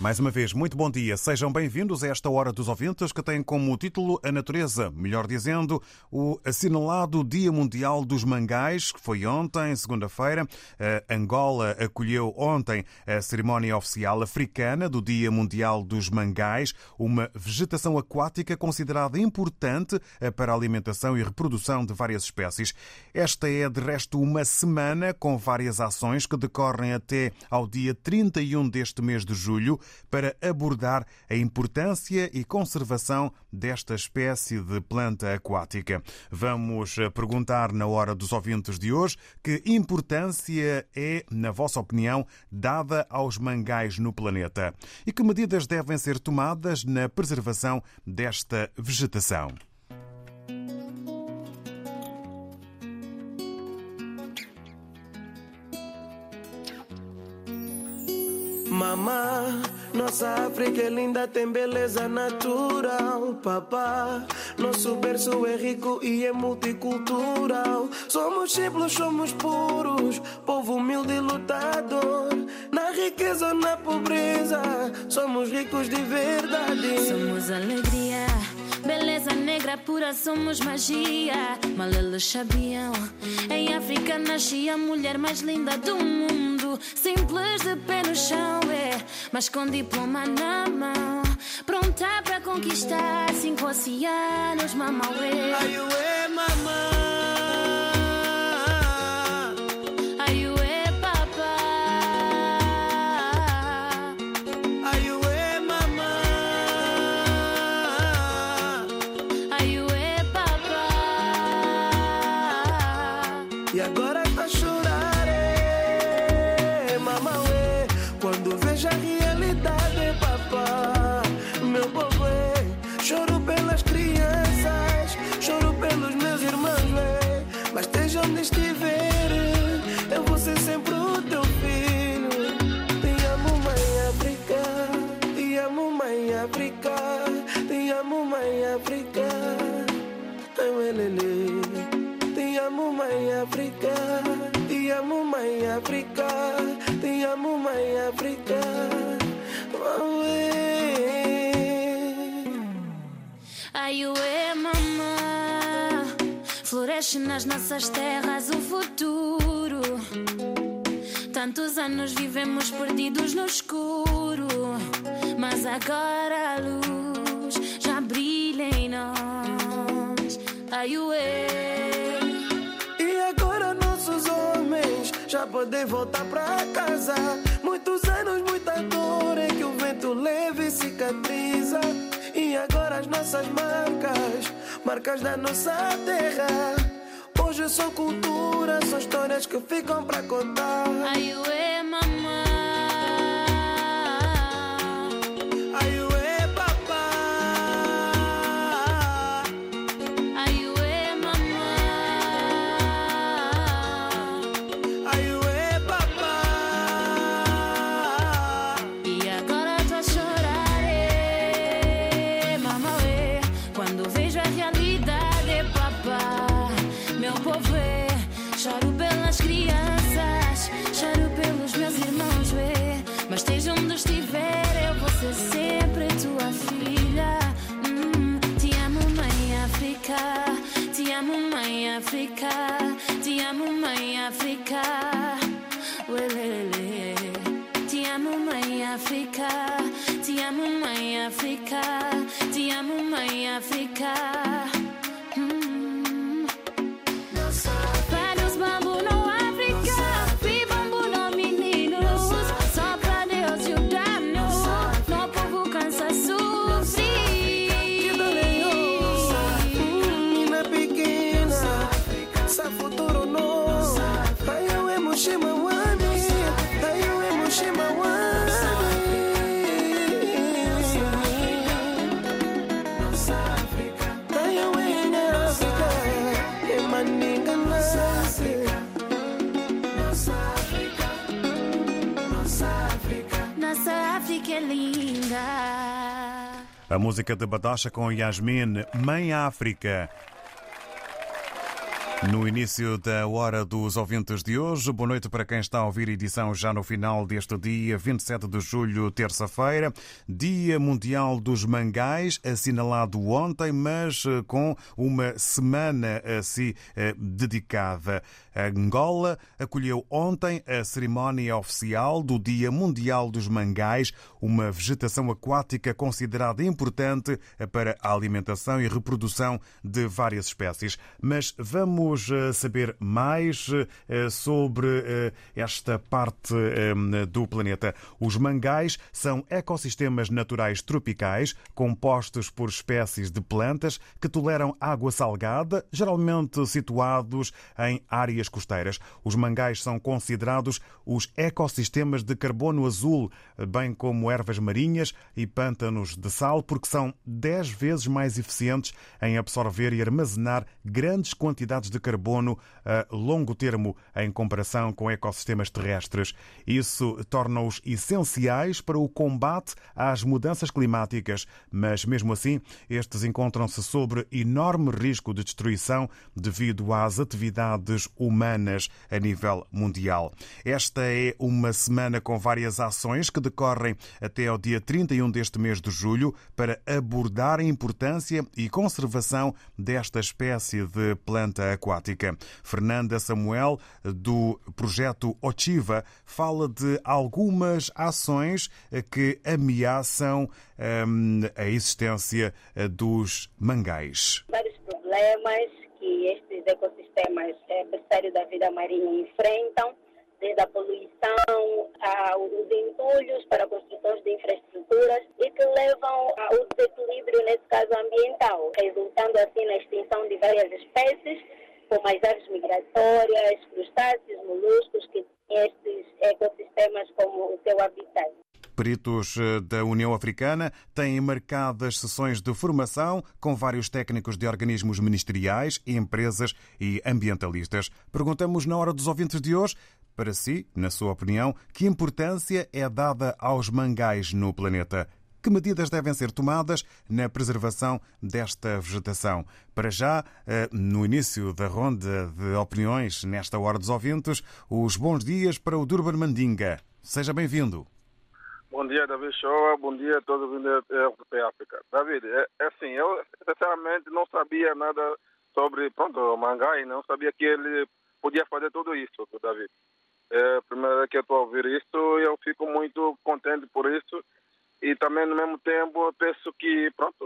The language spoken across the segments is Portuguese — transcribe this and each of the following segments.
Mais uma vez, muito bom dia. Sejam bem-vindos a esta Hora dos Ouvintes, que tem como título A Natureza, melhor dizendo, o assinalado Dia Mundial dos Mangais, que foi ontem, segunda-feira. Angola acolheu ontem a cerimónia oficial africana do Dia Mundial dos Mangais, uma vegetação aquática considerada importante para a alimentação e reprodução de várias espécies. Esta é, de resto, uma semana com várias ações que decorrem até ao dia 31 deste mês de julho para abordar a importância e conservação desta espécie de planta aquática. Vamos perguntar na hora dos ouvintes de hoje que importância é, na vossa opinião, dada aos mangais no planeta e que medidas devem ser tomadas na preservação desta vegetação. Mamá, nossa África é linda, tem beleza natural. Papá, nosso berço é rico e é multicultural. Somos simples, somos puros, povo humilde e lutador. Na riqueza ou na pobreza, somos ricos de verdade. Somos alegria. Beleza negra pura, somos magia. Mal eles sabiam. Em África nascia a mulher mais linda do mundo. Simples de pé no chão, é. Mas com diploma na mão. Pronta para conquistar cinco oceanos, mamauê. Ai, ué, mamãe. E agora tá é, mamãe, quando vejo a realidade, papá, meu povo, é, choro pelas crianças, choro pelos meus irmãos, é, mas esteja onde estiver, eu vou ser sempre o teu filho. Te amo, mãe África, te amo, mãe África, te amo, mãe África, ai, lele. Mãe África. Te amo, mãe África. Te amo, mãe África. Ai, ué, mamã. Floresce nas nossas terras o futuro. Tantos anos vivemos perdidos no escuro. Mas agora já podem voltar pra casa. Muitos anos, muita dor é que o vento leva e cicatriza. E agora as nossas marcas, marcas da nossa terra. Hoje são cultura, são histórias que ficam pra contar. Ai, ué, mamãe. África. Te amo, mãe África. Uelele. Te amo, mãe África. Te amo, mãe África. Te amo, mãe África. A música de Badocha com Yasmin, Mãe África. No início da hora dos ouvintes de hoje, boa noite para quem está a ouvir a edição já no final deste dia, 27 de julho, terça-feira, Dia Mundial dos Mangais, assinalado ontem, mas eh, com uma semana assim dedicada. A Angola acolheu ontem a cerimónia oficial do Dia Mundial dos Mangais, uma vegetação aquática considerada importante para a alimentação e reprodução de várias espécies. Mas vamos saber mais eh, sobre eh, esta parte eh, do planeta. Os mangais são ecossistemas naturais tropicais compostos por espécies de plantas que toleram água salgada, geralmente situados em áreas costeiras. Os mangais são considerados os ecossistemas de carbono azul, bem como ervas marinhas e pântanos de sal, porque são 10 vezes mais eficientes em absorver e armazenar grandes quantidades de carbono a longo termo em comparação com ecossistemas terrestres. Isso torna-os essenciais para o combate às mudanças climáticas, mas mesmo assim, estes encontram-se sobre enorme risco de destruição devido às atividades humanas a nível mundial. Esta é uma semana com várias ações que decorrem até ao dia 31 deste mês de julho para abordar a importância e conservação desta espécie de planta aquática. Fernanda Samuel, do projeto Otiva, fala de algumas ações que ameaçam hum, a existência dos mangais. Vários problemas que estes ecossistemas é, berçário da vida marinha enfrentam, desde a poluição aos entulhos para construções de infraestruturas e que levam ao desequilíbrio, nesse caso ambiental, resultando assim na extinção de várias espécies as aves migratórias, crustáceos, moluscos, que têm estes ecossistemas como o seu habitat. Peritos eh, da União Africana têm marcadas sessões de formação com vários técnicos de organismos ministeriais, empresas e ambientalistas. Perguntamos na hora dos ouvintes de hoje, para si, na sua opinião, que importância é dada aos mangais no planeta? Que medidas devem ser tomadas na preservação desta vegetação? Para já, eh, no início da ronda de opiniões, nesta hora dos ouvintes, os bons dias para o Durban Mandinga. Seja bem-vindo. Bom dia, David Shoa. Bom dia a todos os da África. David, é, é assim, eu sinceramente não sabia nada sobre pronto, o mangá e não sabia que ele podia fazer tudo isso, David. É a primeira vez que eu estou a ouvir isso eu fico muito contente por isso e também no mesmo tempo penso que pronto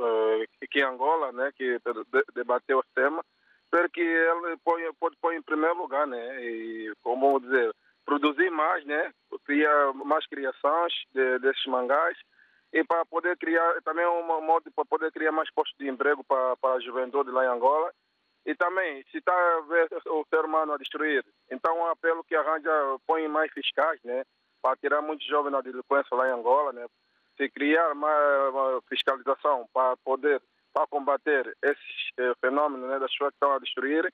que Angola né que debateu o tema espero que ele põe, pode pôr em primeiro lugar né e como dizer produzir mais né criar mais criações de, desses mangás e para poder criar também um modo para poder criar mais postos de emprego para, para a juventude lá em Angola. E também se está o ser humano a destruir então um apelo que arranja põe mais fiscais né para tirar muitos jovens na delinquência lá em Angola né se criar uma, uma fiscalização para poder para combater esses eh, fenômenos né, das pessoas que estão a destruir,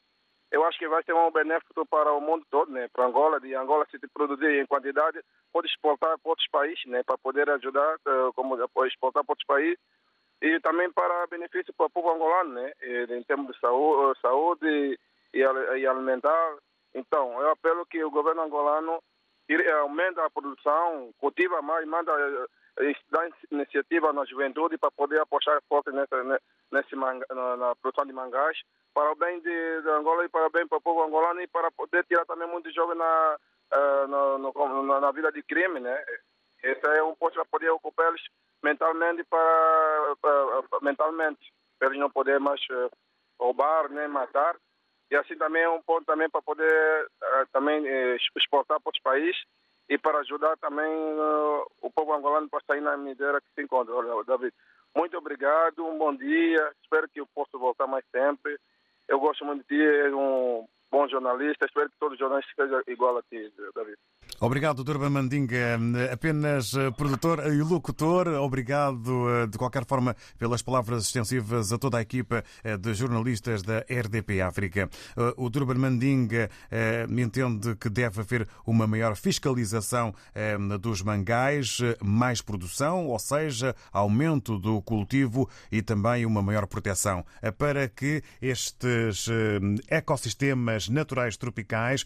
eu acho que vai ser um benefício para o mundo todo, né, para Angola. De Angola, se produzir em quantidade, pode exportar para outros países, né, para poder ajudar, uh, como exportar para outros países e também para benefício para o povo angolano, né, em termos de saúde, saúde e, e alimentar. Então, eu apelo que o governo angolano aumente a produção, cultiva mais, manda dar iniciativa na juventude para poder apostar forte nessa, nesse manga, na, na, produção de mangás, para o bem de, de, Angola e para o bem para o povo angolano e para poder tirar também muitos jovens na, no, na, na, vida de crime, né? Esse é um posto para poder ocupá-los mentalmente para, para, mentalmente para eles não poderem mais uh, roubar nem matar. E assim também é um ponto também para poder uh, também exportar para outros países e para ajudar também uh, o povo angolano para sair na miséria que se encontra. David, muito obrigado, um bom dia, espero que eu possa voltar mais sempre. Eu gosto muito de ti, és um bom jornalista, espero que todos os jornalistas sejam igual a ti, David. Obrigado, Durban Mandinga, apenas eh, produtor e locutor. Obrigado, eh, de qualquer forma, pelas palavras extensivas a toda a equipa eh, de jornalistas da RDP África. O Durban Mandinga entende que deve haver uma maior fiscalização dos mangais, mais produção, ou seja, aumento do cultivo e também uma maior proteção, para que estes ecossistemas naturais tropicais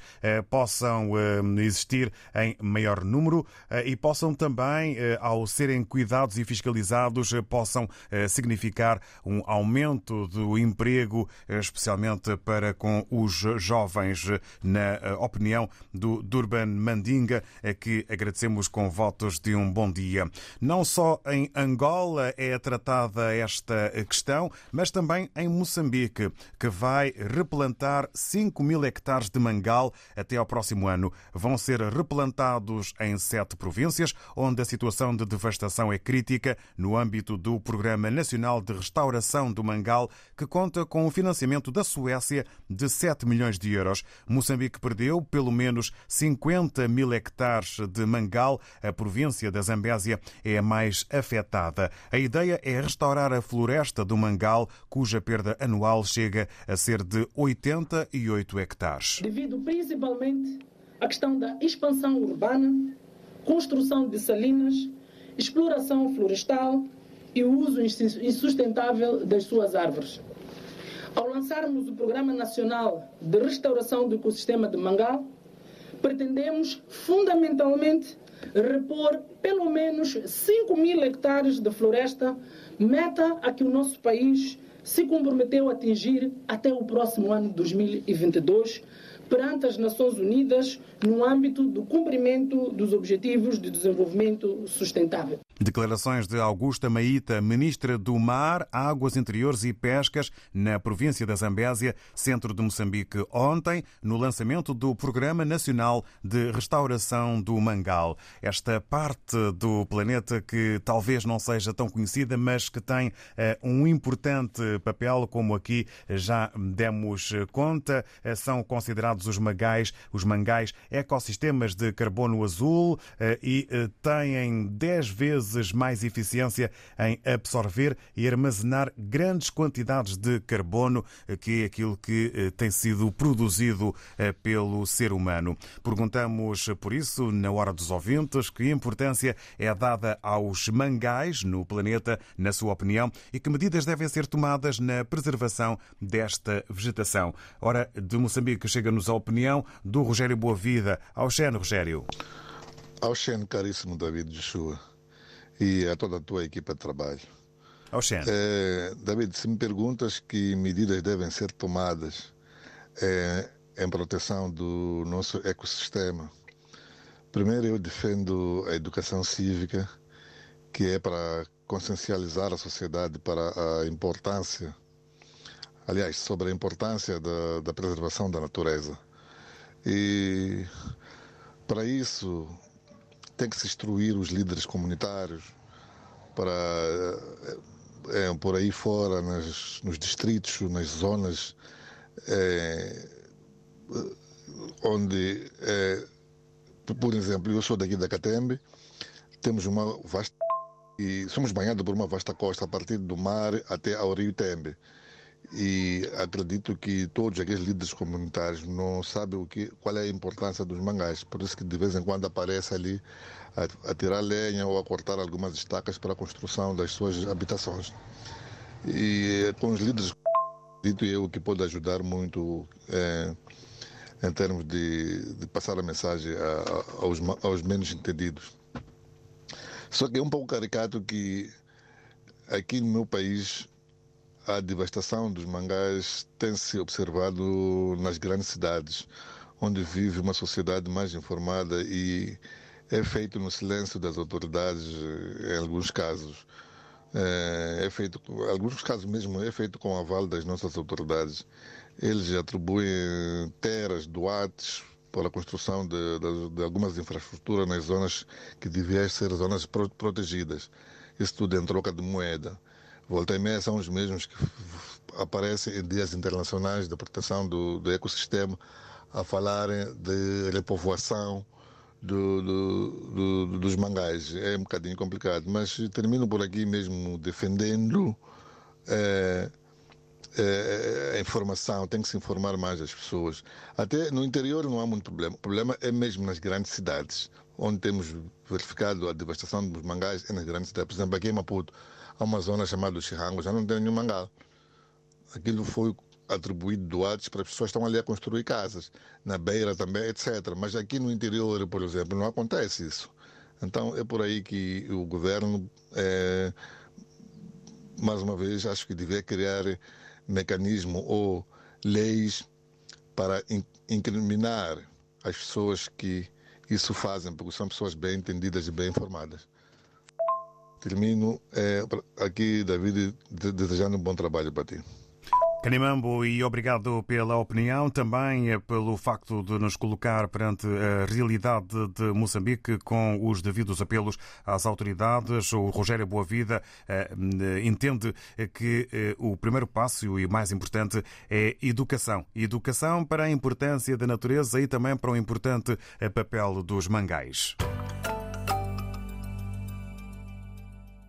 possam existir em maior número eh, e possam também, eh, ao serem cuidados e fiscalizados, eh, possam significar um aumento do emprego, especialmente para com os jovens, na opinião do Durban Mandinga, que agradecemos com votos de um bom dia. Não só em Angola é tratada esta questão, mas também em Moçambique, que vai replantar 5 mil hectares de mangal até ao próximo ano. Vão ser replantados implantados em sete províncias, onde a situação de devastação é crítica, no âmbito do Programa Nacional de Restauração do Mangal, que conta com o financiamento da Suécia de 7 milhões de euros. Moçambique perdeu pelo menos 50 mil hectares de mangal. A província da Zambésia é a mais afetada. A ideia é restaurar a floresta do mangal, cuja perda anual chega a ser de 88 hectares. Devido principalmente a questão da expansão urbana, construção de salinas, exploração florestal e o uso insustentável das suas árvores. Ao lançarmos o Programa Nacional de Restauração do Ecossistema de Mangal, pretendemos fundamentalmente repor pelo menos 5 mil hectares de floresta, meta a que o nosso país se comprometeu a atingir até o próximo ano 2022, perante as Nações Unidas no âmbito do cumprimento dos Objetivos de Desenvolvimento Sustentável. Declarações de Augusta Maíta, ministra do Mar, Águas Interiores e Pescas, na província da Zambésia, centro de Moçambique, ontem, no lançamento do Programa Nacional de Restauração do Mangal. Esta parte do planeta que talvez não seja tão conhecida, mas que tem uh, um importante papel, como aqui já demos conta, uh, são considerados os mangais, os mangais ecossistemas de carbono azul uh, e têm 10 vezes mais eficiência em absorver e armazenar grandes quantidades de carbono, que é aquilo que eh, tem sido produzido eh, pelo ser humano. Perguntamos, por isso, na hora dos ouvintes, que importância é dada aos mangais no planeta, na sua opinião, e que medidas devem ser tomadas na preservação desta vegetação. Ora, de Moçambique chega-nos a opinião do Rogério Boavida. Ao Xen, Rogério. Ao Xen, caríssimo David Joshua e a toda a tua equipa de trabalho. É, David, se me perguntas que medidas devem ser tomadas é, em proteção do nosso ecossistema, primeiro eu defendo a educação cívica, que é para consciencializar a sociedade para a importância, aliás, sobre a importância da, da preservação da natureza. E para isso tem que se instruir os líderes comunitários para é, por aí fora, nas, nos distritos, nas zonas é, onde, é, por exemplo, eu sou daqui da Catembe, temos uma vasta e somos banhados por uma vasta costa a partir do mar até ao rio Tembe e acredito que todos aqueles líderes comunitários não sabem o que, qual é a importância dos mangás, por isso que de vez em quando aparece ali a, a tirar lenha ou a cortar algumas estacas para a construção das suas habitações. E com os líderes, dito eu que pode ajudar muito é, em termos de, de, passar a mensagem a, aos, aos menos entendidos. Só que é um pouco caricato que aqui no meu país a devastação dos mangás tem se observado nas grandes cidades, onde vive uma sociedade mais informada e é feito no silêncio das autoridades em alguns casos. É, é feito, em alguns casos mesmo, é feito com o aval das nossas autoridades. Eles atribuem teras, doates para a construção de, de, de algumas infraestruturas nas zonas que deviam ser zonas protegidas. Isso tudo em troca de moeda. Volta e meia são os mesmos que aparecem em dias internacionais da proteção do, do ecossistema a falarem de repovoação do, do, do, dos mangás. É um bocadinho complicado, mas termino por aqui mesmo defendendo é, é, a informação, tem que se informar mais as pessoas. Até no interior não há muito problema. O problema é mesmo nas grandes cidades, onde temos verificado a devastação dos mangás é nas grandes cidades. Por exemplo, aqui em Maputo, há uma zona chamada Chirango, já não tem nenhum mangá. Aquilo foi atribuído doados para as pessoas que estão ali a construir casas, na beira também, etc. Mas aqui no interior, por exemplo, não acontece isso. Então é por aí que o governo, é, mais uma vez, acho que devia criar mecanismo ou leis para incriminar as pessoas que isso fazem, porque são pessoas bem entendidas e bem informadas. Termino é, aqui, David, desejando um bom trabalho para ti. Canimambo, e obrigado pela opinião, também eh, pelo facto de nos colocar perante a realidade de Moçambique com os devidos apelos às autoridades. O Rogério Boavida eh, entende que eh, o primeiro passo e o mais importante é educação. Educação para a importância da natureza e também para o importante papel dos mangais.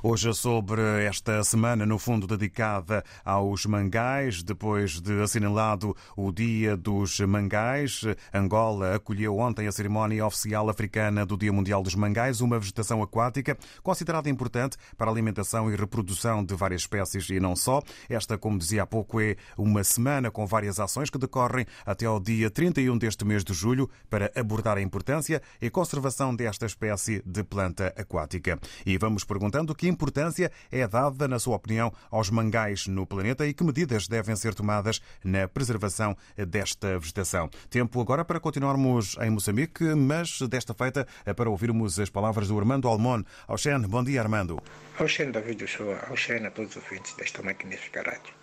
Hoje sobre esta semana, no fundo, dedicada aos mangais, depois de assinalado o Dia dos Mangais. Angola acolheu ontem a cerimónia oficial africana do Dia Mundial dos Mangais, uma vegetação aquática considerada importante para a alimentação e reprodução de várias espécies e não só. Esta, como dizia há pouco, é uma semana com várias ações que decorrem até ao dia 31 deste mês de julho para abordar a importância e conservação desta espécie de planta aquática. E vamos perguntando que importância é dada, na sua opinião, aos mangais no planeta e que medidas devem ser tomadas na preservação desta vegetação. Tempo agora para continuarmos em Moçambique, mas desta feita para ouvirmos as palavras do Armando Almon. Oxen, bom dia, Armando. Oxen, David Joshua. Oxen a todos os ouvintes desta magnífica rádio.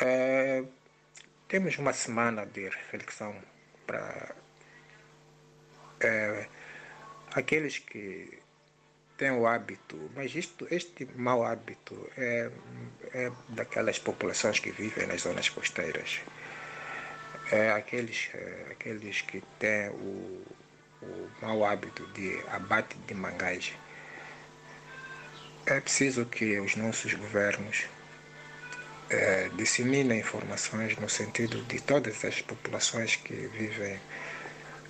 É, temos uma semana de reflexão para é, aqueles que tem o hábito, mas isto, este mau hábito é, é daquelas populações que vivem nas zonas costeiras. É aqueles, é, aqueles que têm o, o mau hábito de abate de mangás. É preciso que os nossos governos é, disseminem informações no sentido de todas as populações que vivem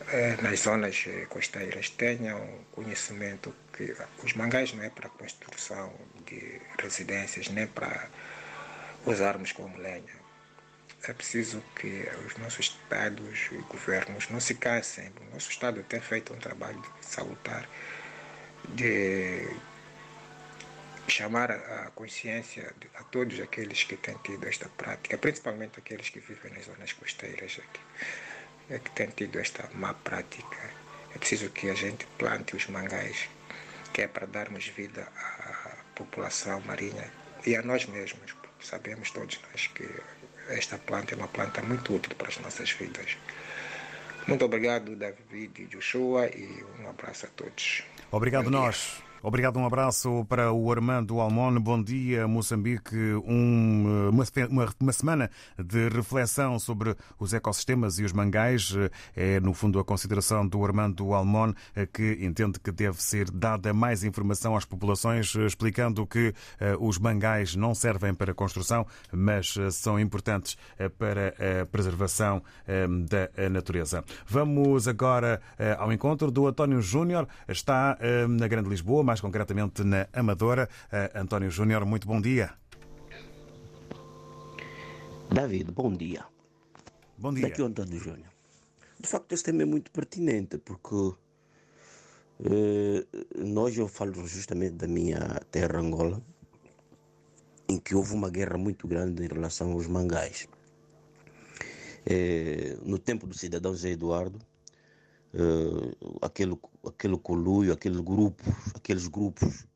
é, nas zonas é, costeiras tenham conhecimento que os mangás não é para construção de residências, nem para usarmos como lenha. É preciso que os nossos estados e governos não se cansem. O nosso estado tem feito um trabalho salutar de chamar a consciência a todos aqueles que têm tido esta prática, principalmente aqueles que vivem nas zonas costeiras aqui, é que têm tido esta má prática. É preciso que a gente plante os mangás que é para darmos vida à população marinha e a nós mesmos. Sabemos todos nós que esta planta é uma planta muito útil para as nossas vidas. Muito obrigado, David e Joshua, e um abraço a todos. Obrigado, nós. Obrigado, um abraço para o Armando Almon. Bom dia, Moçambique. Um, uma, uma, semana de reflexão sobre os ecossistemas e os mangais. É, no fundo, a consideração do Armando Almon, que entende que deve ser dada mais informação às populações, explicando que uh, os mangais não servem para construção, mas são importantes para a preservação da natureza. Vamos agora ao encontro do António Júnior. Está na Grande Lisboa, mais concretamente na Amadora. António Júnior, muito bom dia. David, bom dia. Bom dia. Daqui o António Júnior. De facto, esse tema é muito pertinente, porque eh, nós, eu falo justamente da minha terra, Angola, em que houve uma guerra muito grande em relação aos mangás. Eh, no tempo do cidadão Zé Eduardo, eh, aquele, aquele coluio, aquele grupo, aqueles grupos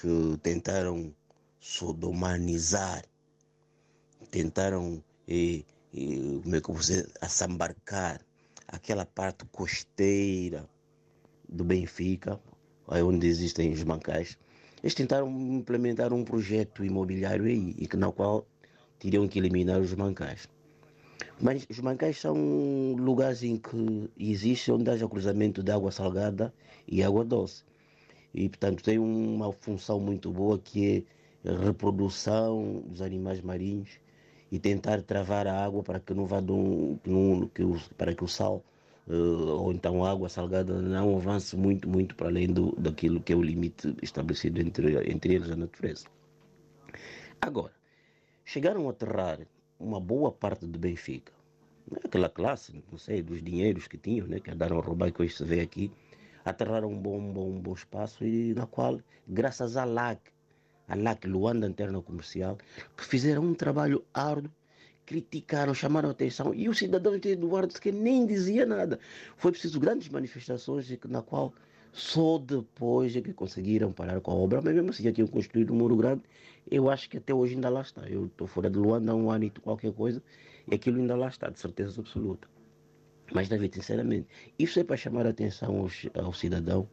que tentaram sodomanizar, tentaram eh, eh, como é que dizer, assambarcar aquela parte costeira do Benfica, aí onde existem os bancais. Eles tentaram implementar um projeto imobiliário aí, e que, na qual teriam que eliminar os bancais. Mas os bancais são lugares em que existe onde haja cruzamento de água salgada e água doce. E, portanto, tem uma função muito boa que é reprodução dos animais marinhos e tentar travar a água para que não vá um, que o, para que o sal uh, ou então a água salgada não avance muito, muito para além do, daquilo que é o limite estabelecido entre, entre eles a natureza. Agora, chegaram a aterrar uma boa parte do Benfica, né? aquela classe, não sei, dos dinheiros que tinham, né? que andaram a roubar, que hoje se vê aqui, aterraram um bom, um bom, um bom espaço e na qual, graças à LAC, a LAC Luanda Interna Comercial, que fizeram um trabalho árduo, criticaram, chamaram a atenção, e o cidadão de Eduardo que nem dizia nada. Foi preciso grandes manifestações na qual só depois é que conseguiram parar com a obra, mas mesmo assim já tinham construído um muro grande, eu acho que até hoje ainda lá está. Eu estou fora de Luanda há um ano e qualquer coisa, e aquilo ainda lá está, de certeza absoluta. Mas, David, sinceramente, isso é para chamar a atenção aos, ao cidadão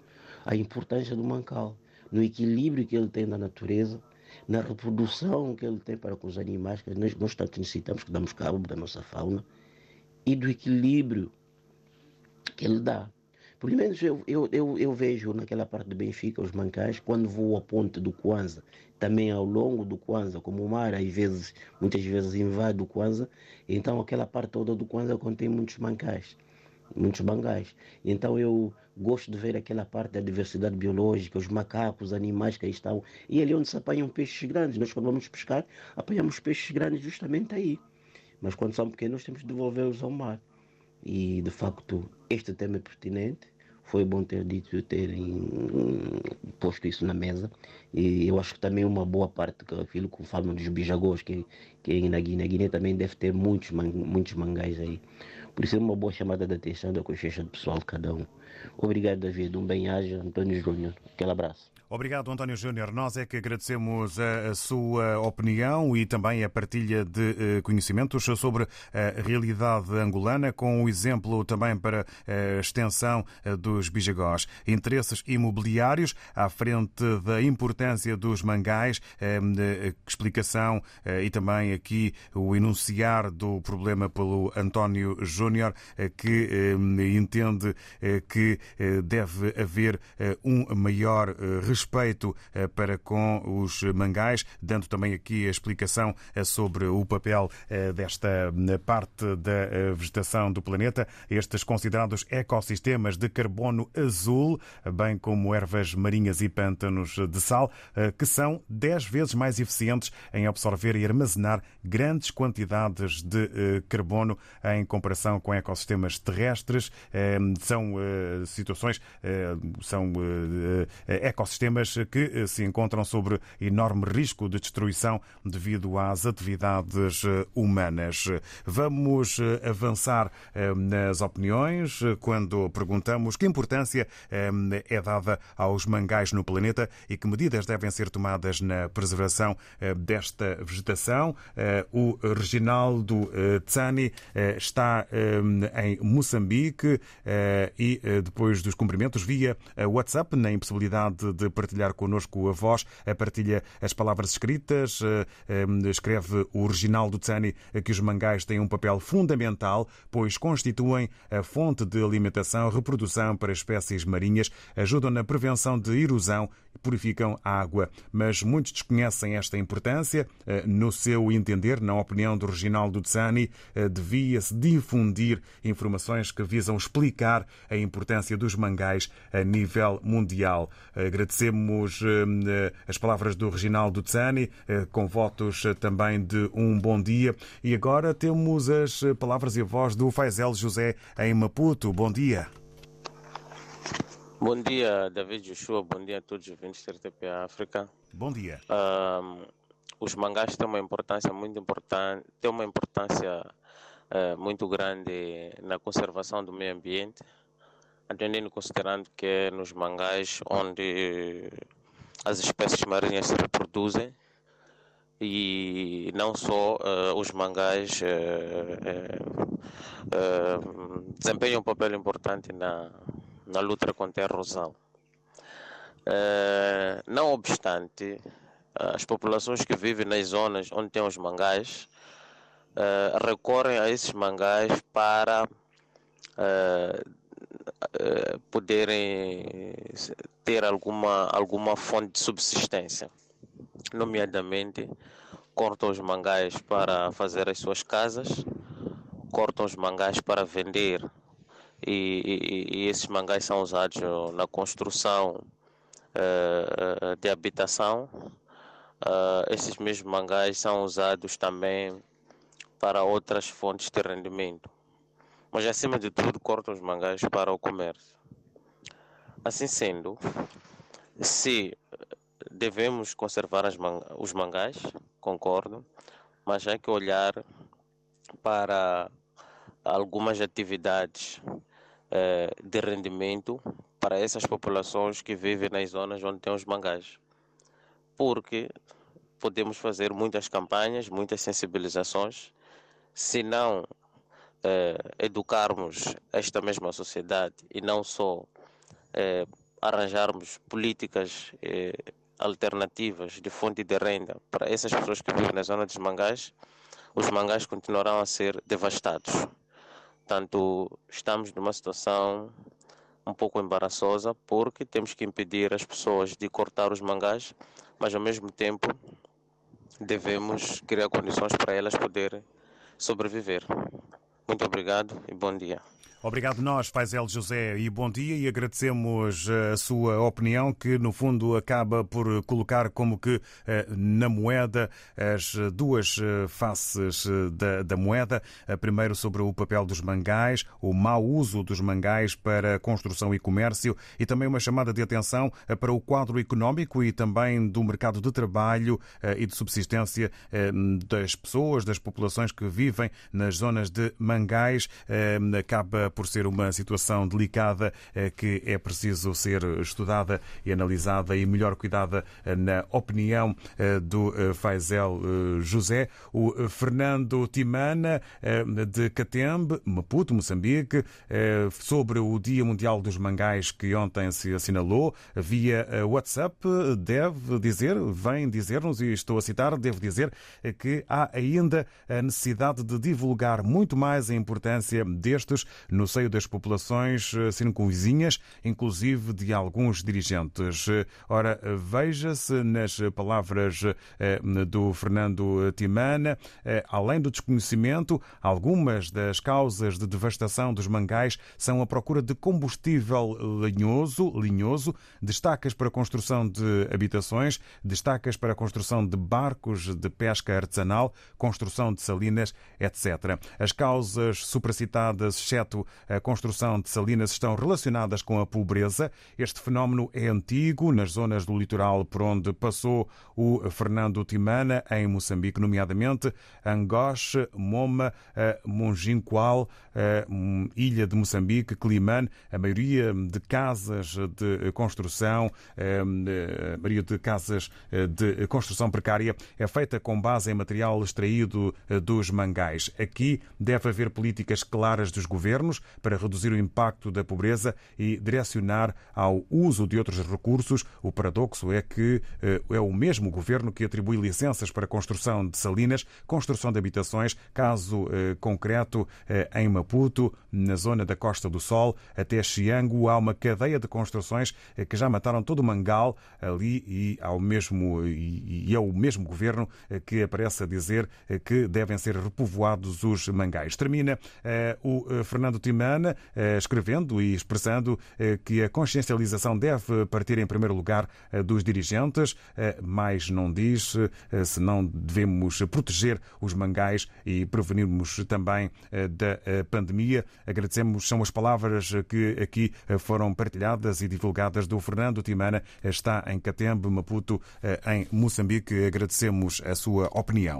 a importância do mancal no equilíbrio que ele tem na natureza, na reprodução que ele tem para com os animais, que nós, nós tanto necessitamos, que damos cabo da nossa fauna, e do equilíbrio que ele dá. Pelo menos eu, eu, eu, eu, vejo naquela parte do Benfica, os mancais, quando vou à ponte do Kwanza, também ao longo do Kwanza, como o mar às vezes, muitas vezes invade o Kwanza, então aquela parte toda do Kwanza contém muitos mancais muitos bangais. Então eu gosto de ver aquela parte da diversidade biológica, os macacos, os animais que aí estão. E ali onde se apanham peixes grandes. Nós quando vamos pescar, apanhamos peixes grandes justamente aí. Mas quando são pequenos temos de devolvê-los ao mar. E de facto este tema é pertinente. Foi bom ter dito, terem posto isso na mesa. E eu acho que também uma boa parte, aquilo que falam dos bijagos, que, que na Guiné, Guiné também deve ter muitos, muitos mangás aí. Por isso é uma boa chamada de atenção da consciência do pessoal de cada um. Obrigado, David. Um bem-aja, António Júnior. Aquele abraço. Obrigado, António Júnior. Nós é que agradecemos a, sua opinião e também a partilha de eh, conhecimentos sobre a realidade angolana, com o exemplo também para a extensão eh, dos bijagós. Interesses imobiliários à frente da importância dos mangais, eh, explicação e também aqui o enunciar do problema pelo António Júnior, que entende que deve haver um maior respeito respeito eh, para com os mangais, dando também aqui a explicação eh, sobre o papel eh, desta parte da vegetação do planeta, estes considerados ecossistemas de carbono azul, bem como ervas marinhas e pântanos de sal, que são 10 vezes mais eficientes em absorver e armazenar grandes quantidades de carbono em comparação com ecossistemas terrestres. São situações, são ecossistemas sistemas que eh, se encontram sobre enorme risco de destruição devido às atividades eh, humanas. Vamos eh, avançar nas opiniões quando perguntamos que importância é dada aos mangais no planeta e que medidas devem ser tomadas na preservação desta vegetação. O Reginaldo Tsani está em Moçambique e depois dos cumprimentos via WhatsApp, na impossibilidade de partilhar connosco a voz, partilha as palavras escritas. Eh, eh, escreve o Reginaldo Tsani que os mangais têm um papel fundamental, pois constituem a fonte de alimentação, reprodução para espécies marinhas, ajudam na prevenção de erosão purificam a água. Mas muitos desconhecem esta importância. Eh, no seu entender, na opinião do Reginaldo Tsani, devia-se difundir informações que visam explicar a importância dos mangais a nível mundial. Agradecemos as palavras do Reginaldo Tzani, com votos também de um bom dia. E agora temos as palavras e a voz do Faisel José em Maputo. Bom dia. Bom dia, David Joshua. Bom dia a todos os ouvintes da RTP África. Bom dia. Um, os mangás têm uma importância muito importante, têm uma importância uh, muito grande na conservação do meio ambiente, atendendo considerando que é nos mangás onde as espécies marinhas se reproduzem e não só uh, os mangás uh, desempenham um papel importante na na luta contra a erosão. Uh, não obstante, as populações que vivem nas zonas onde tem os mangás uh, recorrem a esses mangás para uh, poderem ter alguma, alguma fonte de subsistência, nomeadamente cortam os mangás para fazer as suas casas, cortam os mangás para vender e, e, esses mangás são usados na construção uh, de habitação. Uh, esses mesmos mangás são usados também para outras fontes de rendimento. Mas acima de tudo, cortam os mangás para o comércio. Assim sendo, se devemos conservar os mangás, concordo, mas há que olhar para algumas atividades de rendimento para essas populações que vivem nas zonas onde tem os mangás. Porque podemos fazer muitas campanhas, muitas sensibilizações, se não eh, educarmos esta mesma sociedade e não só eh, arranjarmos políticas alternativas de fonte de renda para essas pessoas que vivem na zona dos mangás, os mangás continuarão a ser devastados. Portanto, estamos numa situação um pouco embaraçosa porque temos que impedir as pessoas de cortar os mangás, mas ao mesmo tempo devemos criar condições para elas poderem sobreviver. Muito obrigado e bom dia. Obrigado nós, Faisel José, e bom dia e agradecemos eh, a sua opinião que no fundo acaba por colocar como que eh, na moeda as duas eh, faces da, da moeda. Primeiro sobre o papel dos mangás, o mau uso dos mangás para construção e comércio e também uma chamada de atenção para o quadro económico e também do mercado de trabalho e de subsistência das pessoas, das populações que vivem nas zonas de mangás. Acaba por ser uma situação delicada eh, que é preciso ser estudada e analisada e melhor cuidada eh, na opinião eh, do Faisel José. O Fernando Timana, de Catembe, Maputo, Moçambique, sobre o Dia Mundial dos Mangais que ontem se assinalou via WhatsApp, deve dizer, vem dizer-nos, e estou a citar, deve dizer que há ainda a necessidade de divulgar muito mais a importância destes no no seio das populações eh, circunvizinhas, inclusive de alguns dirigentes. Ora, veja-se nas palavras eh, do Fernando Timana, eh, além do desconhecimento, algumas das causas de devastação dos mangais são a procura de combustível linhoso, linhoso, destacas para a construção de habitações, destacas para a construção de barcos de pesca artesanal, construção de salinas, etc. As causas supracitadas, exceto a construção de salinas estão relacionadas com a pobreza. Este fenómeno é antigo nas zonas do litoral por onde passou o Fernando Timana, em Moçambique, nomeadamente Angoche, Moma, Monginqual, Ilha de Moçambique, Climane. A maioria de casas de construção, a maioria de casas de construção precária é feita com base em material extraído dos mangais. Aqui deve haver políticas claras dos governos para reduzir o impacto da pobreza e direcionar ao uso de outros recursos. O paradoxo é que eh, é o mesmo governo que atribui licenças para construção de salinas, construção de habitações, caso eh, concreto eh, em Maputo, na zona da Costa do Sol, até Xiango, há uma cadeia de construções que já mataram todo o mangal ali e, ao mesmo, e é o mesmo governo que aparece a dizer que devem ser repovoados os mangais. Termina o Fernando Timana, eh, escrevendo e expressando eh, que a consciencialização deve partir em primeiro lugar dos dirigentes, mas não diz se não devemos proteger os mangais e prevenirmos também da pandemia. Agradecemos, são as palavras que aqui foram partilhadas e divulgadas do Fernando Timana, está em Catembe, Maputo, em Moçambique. Agradecemos a sua opinião.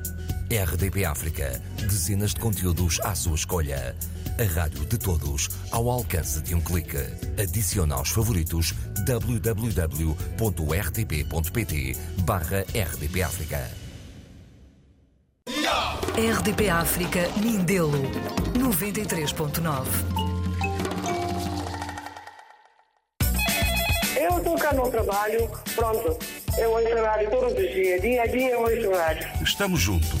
RDP África, dezenas de conteúdos à sua escolha. A rádio de todos, ao alcance de um clique. Adicione aos favoritos www.rtp.pt barra RDP África. RDP África Mindelo 93.9 Eu estou cá no trabalho, pronto. Eu ouço rádio todos os dias, dia a dia eu ouço rádio. Estamos juntos,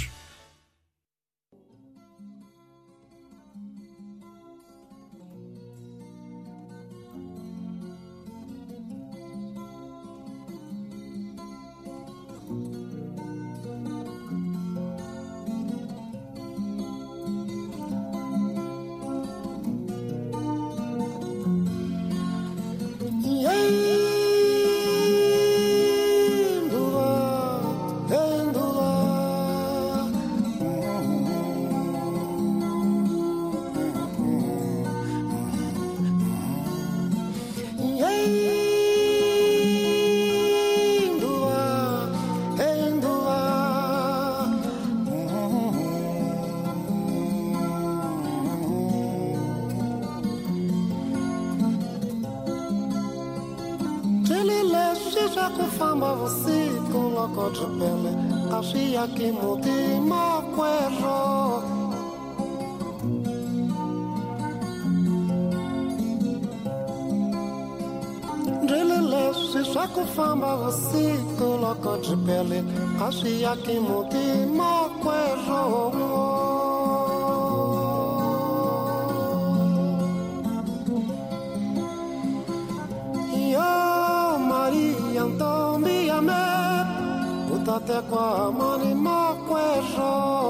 Ndrilileswi swa ku famba vusiku loko byi pele. A swi yaki mutima kwero yo maria ya me utatekwa mani makwero yo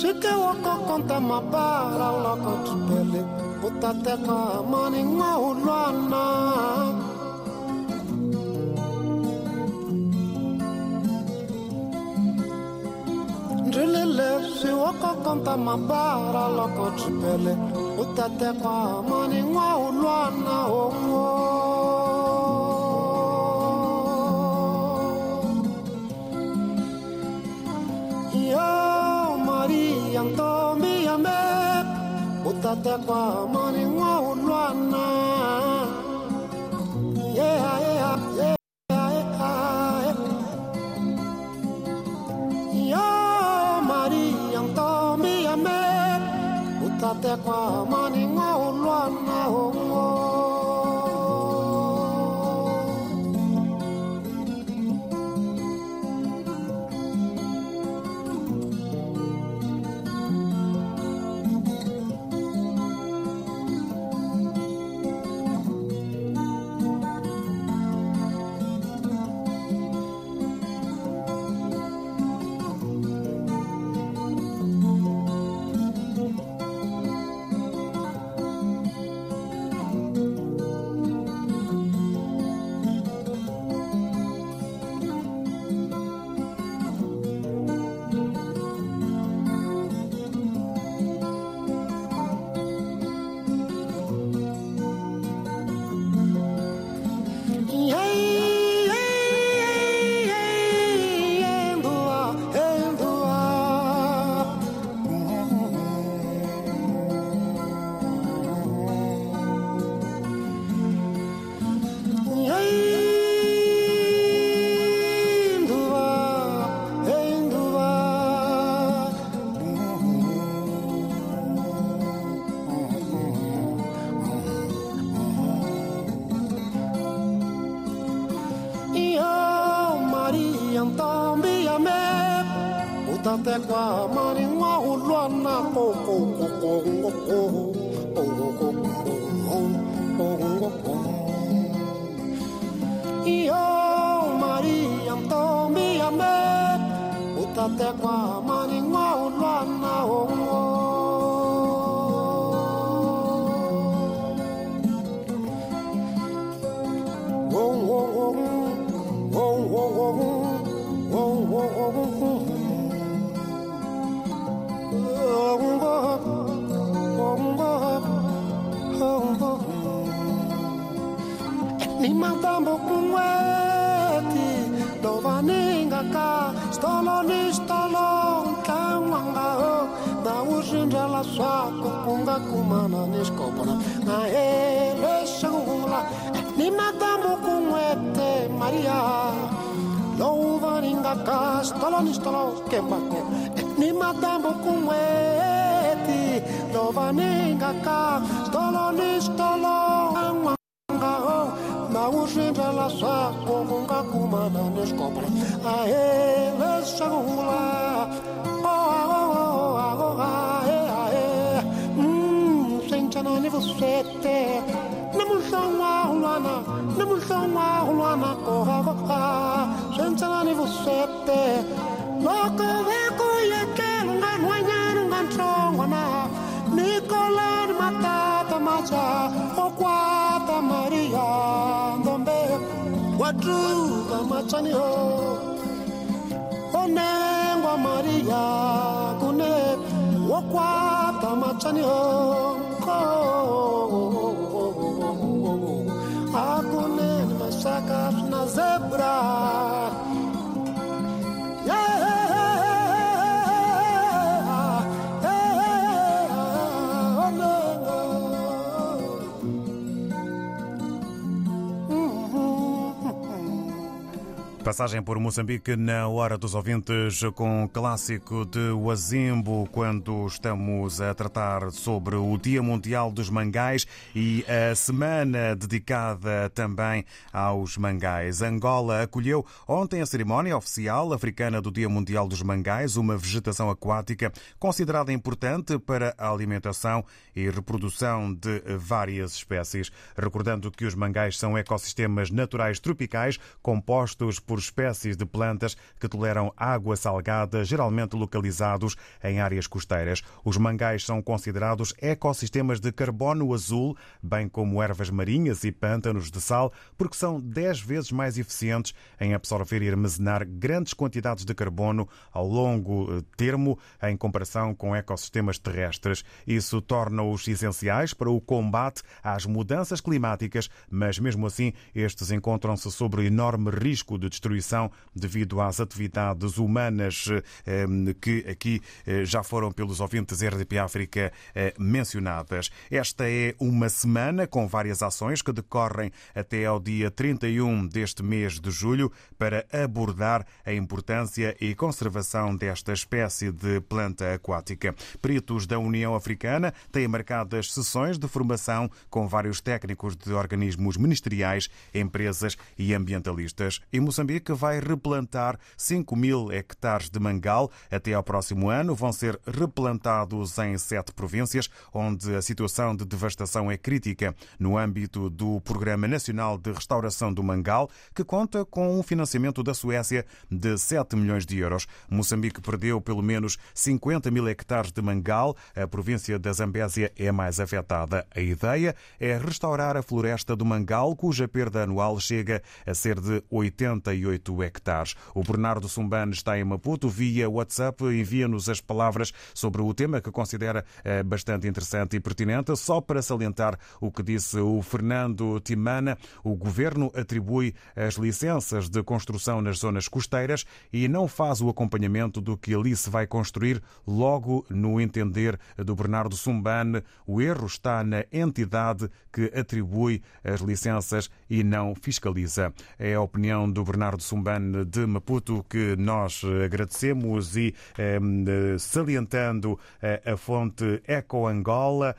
Shike wako konta mabara loko tupele. Utateka mani ngwa ulwana Ndrilele si wako konta mabara loko tupele otatekwa mani nwa ụlụana onwo ihe mari ya ntomi ya mee otatekwa mani nwa kwa money ngao ulwa nao. Obama. kunga kumana neskopona na ele shangula nimadamu kunwete maria. Louva ninga castolonis tolos kembake nimadamu é, kunweti louva ninga castolonis tolos maushinda lasa kunga kumana neskopona na ele shangula sete namusongwa hulwana namusongwa hulwana kohakoha sentsalani vusete loko vekuyeke lunganhwanyani ungantsongwana nikolani matata maja okwata mariya ndombe. Watuka machaniho onengwa mariya kune wokwata machaniho zebrar Passagem por Moçambique na hora dos ouvintes com o clássico de Wazimbo, quando estamos a tratar sobre o Dia Mundial dos Mangais e a semana dedicada também aos mangais. Angola acolheu ontem a cerimónia oficial africana do Dia Mundial dos Mangais, uma vegetação aquática considerada importante para a alimentação e reprodução de várias espécies. Recordando que os mangais são ecossistemas naturais tropicais compostos por espécies de plantas que toleram água salgada, geralmente localizados em áreas costeiras. Os mangais são considerados ecossistemas de carbono azul, bem como ervas marinhas e pântanos de sal, porque são 10 vezes mais eficientes em absorver e armazenar grandes quantidades de carbono ao longo termo em comparação com ecossistemas terrestres. Isso torna-os essenciais para o combate às mudanças climáticas, mas mesmo assim estes encontram-se sob enorme risco de destruição devido às atividades humanas que aqui já foram pelos ouvintes RDP África mencionadas. Esta é uma semana com várias ações que decorrem até ao dia 31 deste mês de julho para abordar a importância e conservação desta espécie de planta aquática. Peritos da União Africana têm marcadas sessões de formação com vários técnicos de organismos ministeriais, empresas e ambientalistas. Em Moçambique vai replantar 5 mil hectares de mangal até ao próximo ano. Vão ser replantados em sete províncias, onde a situação de devastação é crítica, no âmbito do Programa Nacional de Restauração do Mangal, que conta com um financiamento da Suécia de 7 milhões de euros. Moçambique perdeu pelo menos 50 mil hectares de mangal. A província da Zambésia é mais afetada. A ideia é restaurar a floresta do mangal, cuja perda anual chega a ser de 88 hectares. O Bernardo Sumbane está em Maputo. Via WhatsApp envia-nos as palavras sobre o tema que considera bastante interessante e pertinente. Só para salientar o que disse o Fernando Timana, o governo atribui as licenças de construção nas zonas costeiras e não faz o acompanhamento do que ali se vai construir. Logo, no entender do Bernardo Sumbane, o erro está na entidade que atribui as licenças e não fiscaliza. É a opinião do Bernardo Leonardo Sumbane de Maputo, que nós agradecemos e salientando a fonte Eco Angola,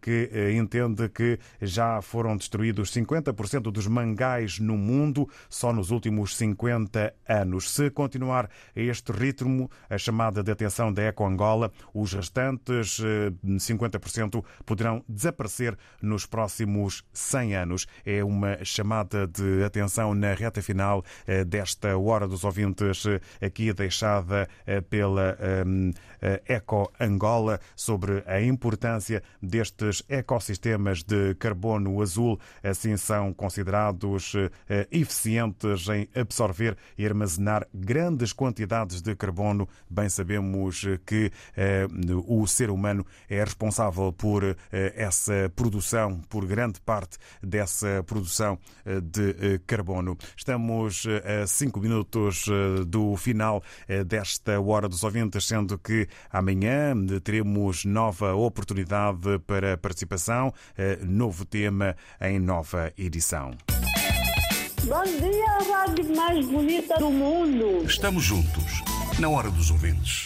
que entende que já foram destruídos 50% dos mangais no mundo só nos últimos 50 anos. Se continuar a este ritmo, a chamada de atenção da Eco Angola, os restantes 50% poderão desaparecer nos próximos 100 anos. É uma chamada de atenção na reta final desta Hora dos Ouvintes, aqui deixada pela Eco Angola, sobre a importância destes ecossistemas de carbono azul. Assim são considerados eficientes em absorver e armazenar grandes quantidades de carbono. Bem sabemos que o ser humano é responsável por essa produção, por grande parte dessa produção de carbono. Estamos a cinco minutos do final desta Hora dos Ouvintes, sendo que amanhã teremos nova oportunidade para participação, novo tema em nova edição. Bom dia, a rádio mais bonita do mundo. Estamos juntos, na Hora dos Ouvintes.